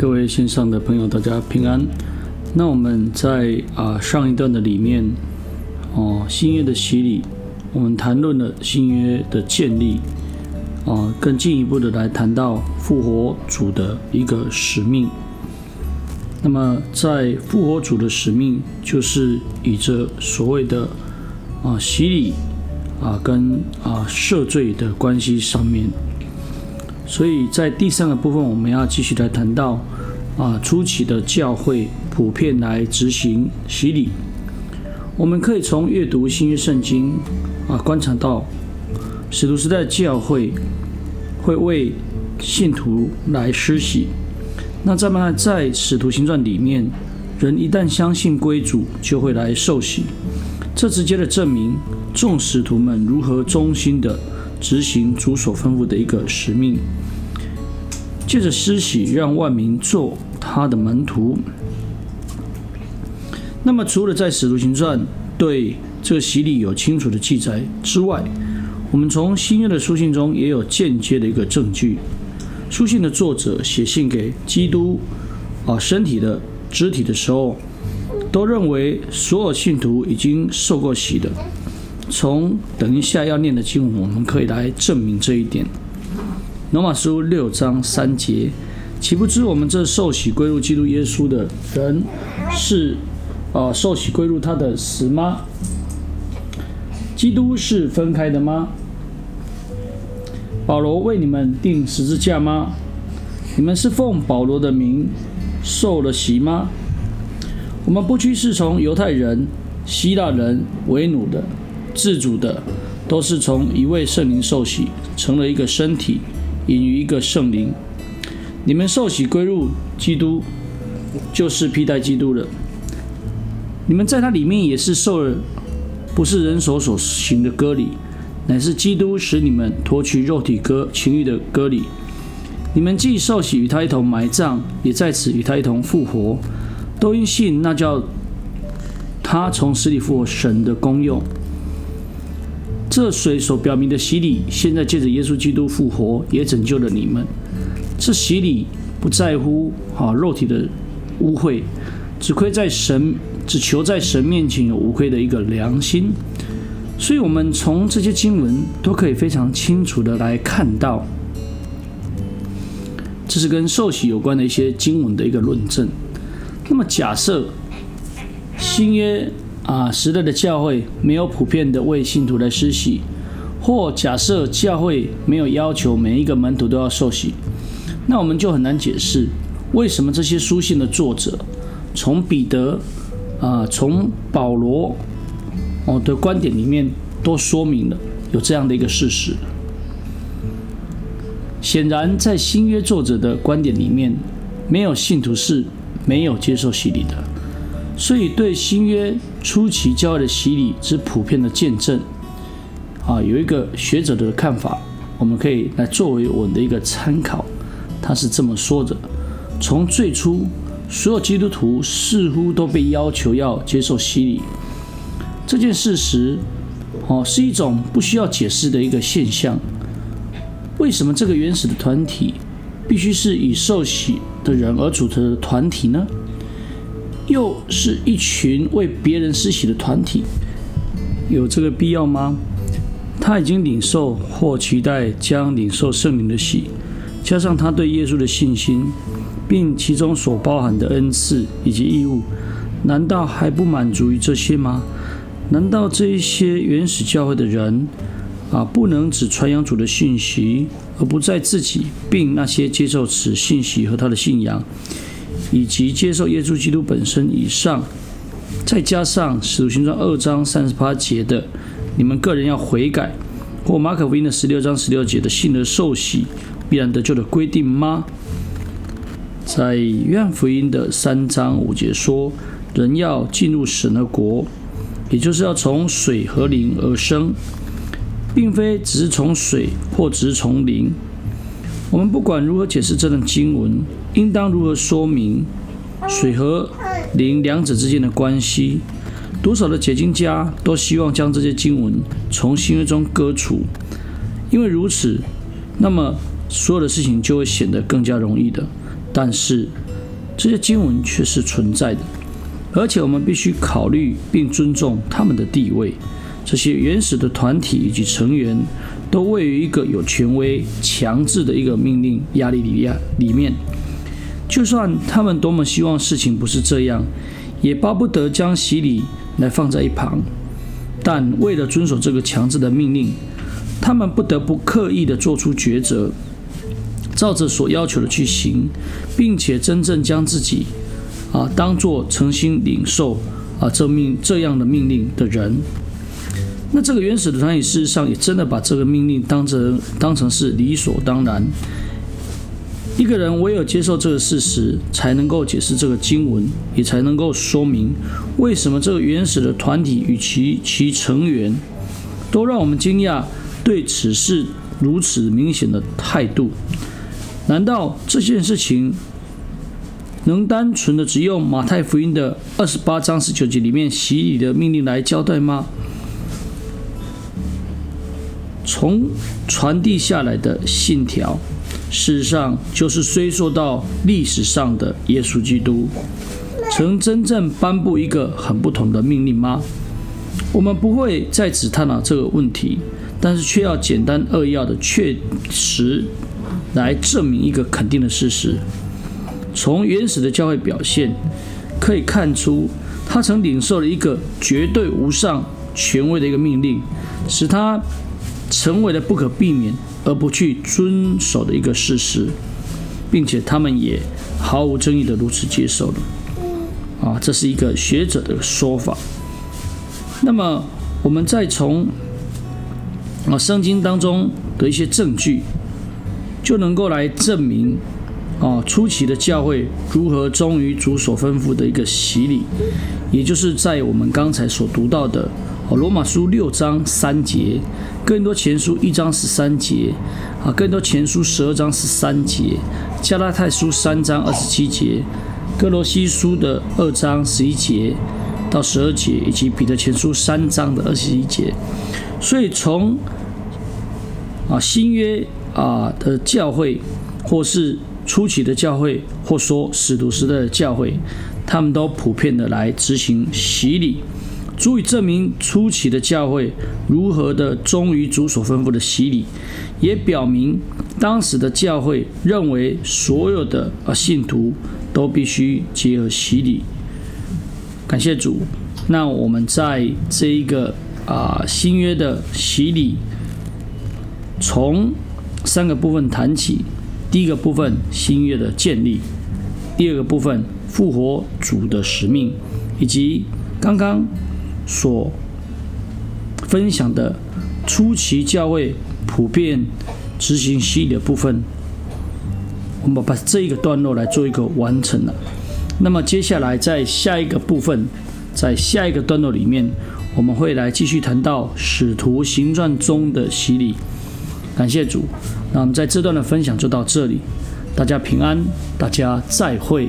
各位线上的朋友，大家平安。那我们在啊上一段的里面，哦，新约的洗礼，我们谈论了新约的建立，啊，更进一步的来谈到复活主的一个使命。那么在复活主的使命，就是以这所谓的啊洗礼啊跟啊赦罪的关系上面。所以在第三个部分，我们要继续来谈到啊，初期的教会普遍来执行洗礼。我们可以从阅读新约圣经啊，观察到使徒时代教会会为信徒来施洗。那再么在使徒行传里面，人一旦相信归主，就会来受洗。这直接的证明众使徒们如何忠心的。执行主所吩咐的一个使命，借着施洗让万民做他的门徒。那么，除了在使徒行传对这个洗礼有清楚的记载之外，我们从新约的书信中也有间接的一个证据。书信的作者写信给基督啊身体的肢体的时候，都认为所有信徒已经受过洗的。从等一下要念的经文，我们可以来证明这一点。罗马书六章三节，岂不知我们这受洗归入基督耶稣的人，是啊受洗归入他的死吗？基督是分开的吗？保罗为你们定十字架吗？你们是奉保罗的名受了洗吗？我们不屈是从犹太人、希腊人为奴的。自主的，都是从一位圣灵受洗，成了一个身体，隐于一个圣灵。你们受洗归入基督，就是披戴基督了。你们在他里面也是受了，不是人手所行的割礼，乃是基督使你们脱去肉体割情欲的割礼。你们既受洗与他一同埋葬，也在此与他一同复活，都因信那叫他从死里复活神的功用。这水所表明的洗礼，现在借着耶稣基督复活，也拯救了你们。这洗礼不在乎啊肉体的污秽，只亏在神，只求在神面前有无愧的一个良心。所以，我们从这些经文都可以非常清楚的来看到，这是跟受洗有关的一些经文的一个论证。那么，假设新约。啊，时代的教会没有普遍的为信徒来施洗，或假设教会没有要求每一个门徒都要受洗，那我们就很难解释为什么这些书信的作者从彼得啊，从保罗哦的观点里面都说明了有这样的一个事实。显然，在新约作者的观点里面，没有信徒是没有接受洗礼的。所以，对新约初期教会的洗礼之普遍的见证，啊，有一个学者的看法，我们可以来作为我们的一个参考。他是这么说的：从最初，所有基督徒似乎都被要求要接受洗礼，这件事实，哦，是一种不需要解释的一个现象。为什么这个原始的团体必须是以受洗的人而组成的团体呢？又是一群为别人施洗的团体，有这个必要吗？他已经领受或期待将领受圣灵的洗，加上他对耶稣的信心，并其中所包含的恩赐以及义务，难道还不满足于这些吗？难道这一些原始教会的人啊，不能只传扬主的信息，而不在自己并那些接受此信息和他的信仰？以及接受耶稣基督本身以上，再加上使徒行传二章三十八节的你们个人要悔改，或马可福音的十六章十六节的信而受洗必然得救的规定吗？在约翰福音的三章五节说，人要进入神的国，也就是要从水和灵而生，并非只是从水或只是从灵。我们不管如何解释这段经文，应当如何说明水和灵两者之间的关系，多少的解经家都希望将这些经文从新约中割除，因为如此，那么所有的事情就会显得更加容易的。但是这些经文却是存在的，而且我们必须考虑并尊重他们的地位。这些原始的团体以及成员都位于一个有权威、强制的一个命令压力里里面。就算他们多么希望事情不是这样，也巴不得将洗礼来放在一旁。但为了遵守这个强制的命令，他们不得不刻意的做出抉择，照着所要求的去行，并且真正将自己啊当做诚心领受啊这命这样的命令的人。那这个原始的团体事实上也真的把这个命令当成当成是理所当然。一个人唯有接受这个事实，才能够解释这个经文，也才能够说明为什么这个原始的团体与其其成员都让我们惊讶，对此事如此明显的态度。难道这件事情能单纯的只用马太福音的二十八章十九节里面洗礼的命令来交代吗？从传递下来的信条。事实上，就是追溯到历史上的耶稣基督，曾真正颁布一个很不同的命令吗？我们不会再只探讨这个问题，但是却要简单扼要的确实来证明一个肯定的事实：从原始的教会表现可以看出，他曾领受了一个绝对无上权威的一个命令，使他成为了不可避免。而不去遵守的一个事实，并且他们也毫无争议的如此接受了。啊，这是一个学者的说法。那么，我们再从啊圣经当中的一些证据，就能够来证明啊初期的教会如何忠于主所吩咐的一个洗礼，也就是在我们刚才所读到的。哦罗马书六章三节，更多前书一章十三节，啊，更多前书十二章十三节，加拉太书三章二十七节，哥罗西书的二章十一节到十二节，以及彼得前书三章的二十一节。所以从啊新约啊的教会，或是初期的教会，或说使徒时代的教会，他们都普遍的来执行洗礼。足以证明初期的教会如何的忠于主所吩咐的洗礼，也表明当时的教会认为所有的啊信徒都必须结合洗礼。感谢主。那我们在这一个啊新约的洗礼，从三个部分谈起。第一个部分新约的建立，第二个部分复活主的使命，以及刚刚。所分享的初期教会普遍执行洗礼的部分，我们把这一个段落来做一个完成了。那么接下来在下一个部分，在下一个段落里面，我们会来继续谈到使徒行传中的洗礼。感谢主，那我们在这段的分享就到这里，大家平安，大家再会。